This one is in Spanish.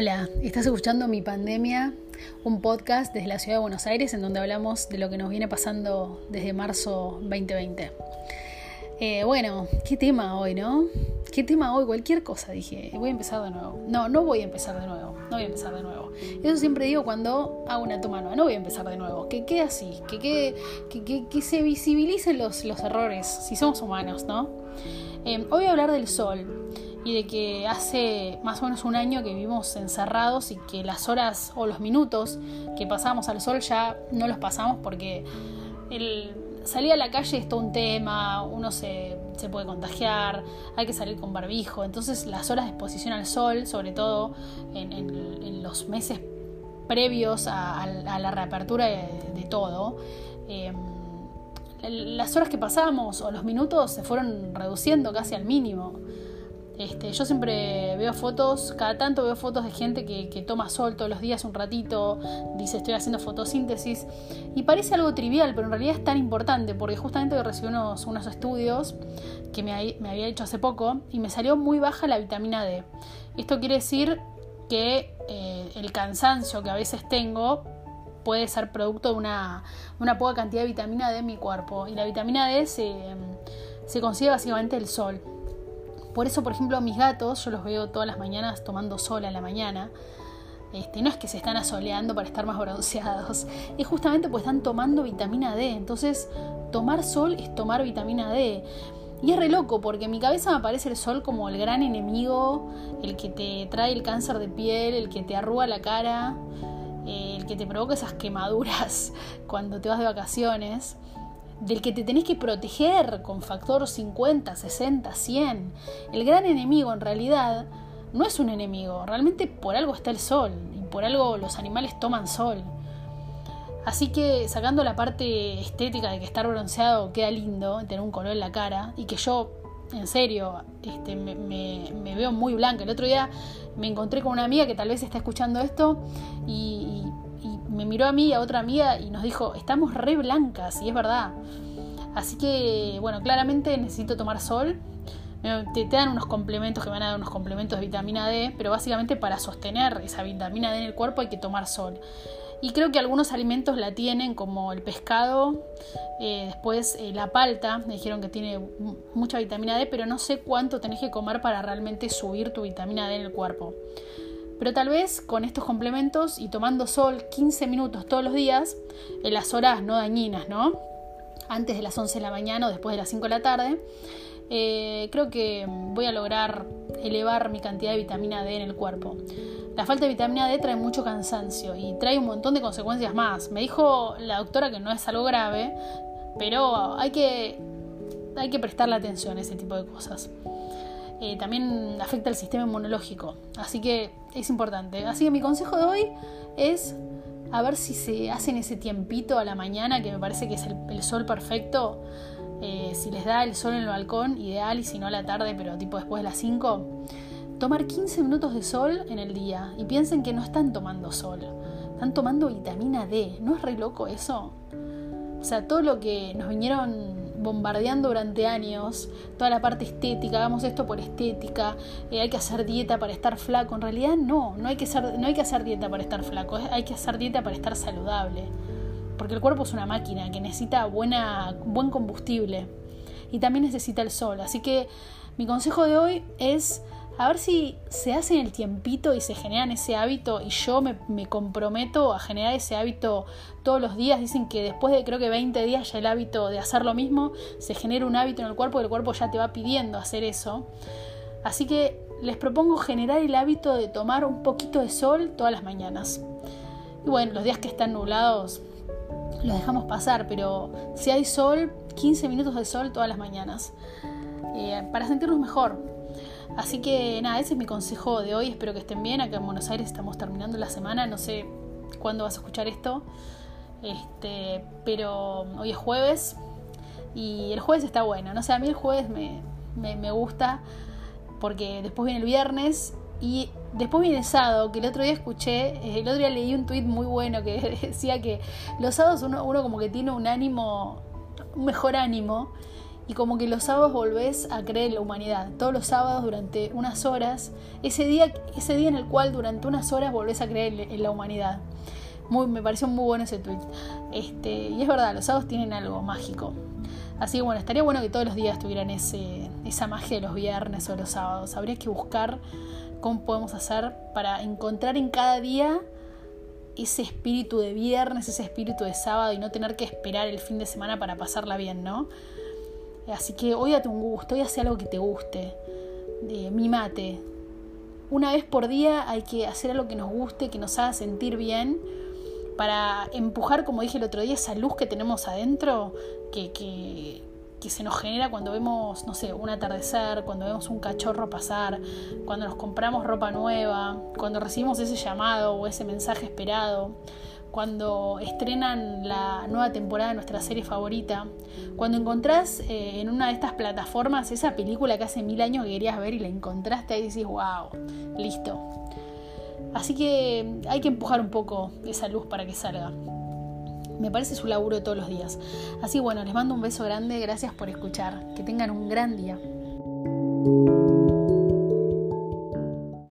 Hola, estás escuchando Mi Pandemia, un podcast desde la ciudad de Buenos Aires en donde hablamos de lo que nos viene pasando desde marzo 2020. Eh, bueno, ¿qué tema hoy, no? ¿Qué tema hoy? Cualquier cosa, dije. Voy a empezar de nuevo. No, no voy a empezar de nuevo. No voy a empezar de nuevo. Eso siempre digo cuando hago una toma nueva. No voy a empezar de nuevo. Que quede así. Que, quede, que, se visibilicen los, los errores, si somos humanos, ¿no? Eh, hoy voy a hablar del sol y de que hace más o menos un año que vivimos encerrados y que las horas o los minutos que pasamos al sol ya no los pasamos porque el salir a la calle es todo un tema, uno se, puede contagiar, hay que salir con barbijo, entonces las horas de exposición al sol, sobre todo en, los meses previos a, la reapertura de, todo, em, las horas que pasamos o los minutos se fueron reduciendo casi al mínimo. Este, yo siempre veo fotos, cada tanto veo fotos de gente que, toma sol todos los días un ratito, dice estoy haciendo fotosíntesis, y parece algo trivial, pero en realidad es tan importante, porque justamente recibí unos, unos estudios que me, había hecho hace poco y me salió muy baja la vitamina D. Esto quiere decir que eh, el cansancio que a veces tengo puede ser producto de una, poca cantidad de vitamina D en mi cuerpo, y la vitamina D se, se consigue básicamente del sol. Por eso, por ejemplo, mis gatos, yo los veo todas las mañanas tomando sol a la mañana. Este, no es que se están asoleando para estar más bronceados, es justamente porque están tomando vitamina D. Entonces, tomar sol es tomar vitamina D. Y es re loco porque en mi cabeza me aparece el sol como el gran enemigo, el que te trae el cáncer de piel, el que te arruga la cara, eh, el que te provoca esas quemaduras cuando te vas de vacaciones del que te tenés que proteger con factor 50, 60, 100. El gran enemigo en realidad no es un enemigo, realmente por algo está el sol y por algo los animales toman sol. Así que sacando la parte estética de que estar bronceado queda lindo, tener un color en la cara y que yo, en serio, este, me, veo muy blanca. El otro día me encontré con una amiga que tal vez está escuchando esto y me miró a mí y a otra amiga y nos dijo, estamos re blancas, y es verdad. Así que, bueno, claramente necesito tomar sol. Te, dan unos complementos que van a dar unos complementos de vitamina D, pero básicamente para sostener esa vitamina D en el cuerpo hay que tomar sol. Y creo que algunos alimentos la tienen, como el pescado, eh, después eh, la palta, me dijeron que tiene mucha vitamina D, pero no sé cuánto tenés que comer para realmente subir tu vitamina D en el cuerpo. Pero tal vez con estos complementos y tomando sol 15 minutos todos los días, en las horas no dañinas, ¿no? Antes de las 11 de la mañana o después de las 5 de la tarde, eh, creo que voy a lograr elevar mi cantidad de vitamina D en el cuerpo. La falta de vitamina D trae mucho cansancio y trae un montón de consecuencias más. Me dijo la doctora que no es algo grave, pero hay que, hay que prestarle atención a ese tipo de cosas. Eh, también afecta el sistema inmunológico. Así que es importante. Así que mi consejo de hoy es a ver si se hacen ese tiempito a la mañana, que me parece que es el, sol perfecto. Eh, si les da el sol en el balcón, ideal, y si no a la tarde, pero tipo después de las 5, tomar 15 minutos de sol en el día. Y piensen que no están tomando sol, están tomando vitamina D. ¿No es re loco eso? O sea, todo lo que nos vinieron bombardeando durante años toda la parte estética, hagamos esto por estética, eh, hay que hacer dieta para estar flaco. En realidad no, no hay, que hacer, no hay que hacer dieta para estar flaco, hay que hacer dieta para estar saludable. Porque el cuerpo es una máquina que necesita buena, buen combustible y también necesita el sol. Así que mi consejo de hoy es a ver si se hacen el tiempito y se generan ese hábito y yo me, comprometo a generar ese hábito todos los días. Dicen que después de creo que 20 días ya el hábito de hacer lo mismo, se genera un hábito en el cuerpo y el cuerpo ya te va pidiendo hacer eso. Así que les propongo generar el hábito de tomar un poquito de sol todas las mañanas. Y bueno, los días que están nublados los dejamos pasar, pero si hay sol, 15 minutos de sol todas las mañanas. Eh, para sentirnos mejor, Así que nada, ese es mi consejo de hoy. Espero que estén bien. Acá en Buenos Aires estamos terminando la semana. No sé cuándo vas a escuchar esto. Este, pero hoy es jueves. Y el jueves está bueno. No sé, a mí el jueves me, me, gusta. Porque después viene el viernes. Y después viene el sábado, que el otro día escuché, eh, el otro día leí un tuit muy bueno que decía que los sábados uno, uno como que tiene un ánimo, un mejor ánimo y como que los sábados volvés a creer en la humanidad. Todos los sábados durante unas horas, ese día, ese día en el cual durante unas horas volvés a creer en la humanidad. Muy, me pareció muy bueno ese tweet. Este, y es verdad, los sábados tienen algo mágico. Así que bueno, estaría bueno que todos los días tuvieran ese, esa magia de los viernes o los sábados. Habría que buscar cómo podemos hacer para encontrar en cada día ese espíritu de viernes, ese espíritu de sábado y no tener que esperar el fin de semana para pasarla bien, ¿no? Así que hoy date un gusto, hoy hace algo que te guste. De, mimate. Una vez por día hay que hacer algo que nos guste, que nos haga sentir bien, para empujar, como dije el otro día, esa luz que tenemos adentro, que, que, que se nos genera cuando vemos, no sé, un atardecer, cuando vemos un cachorro pasar, cuando nos compramos ropa nueva, cuando recibimos ese llamado o ese mensaje esperado cuando estrenan la nueva temporada de nuestra serie favorita, cuando encontrás eh, en una de estas plataformas esa película que hace mil años que querías ver y la encontraste ahí decís, wow, listo. Así que hay que empujar un poco esa luz para que salga. Me parece su laburo todos los días. Así bueno, les mando un beso grande, gracias por escuchar. Que tengan un gran día.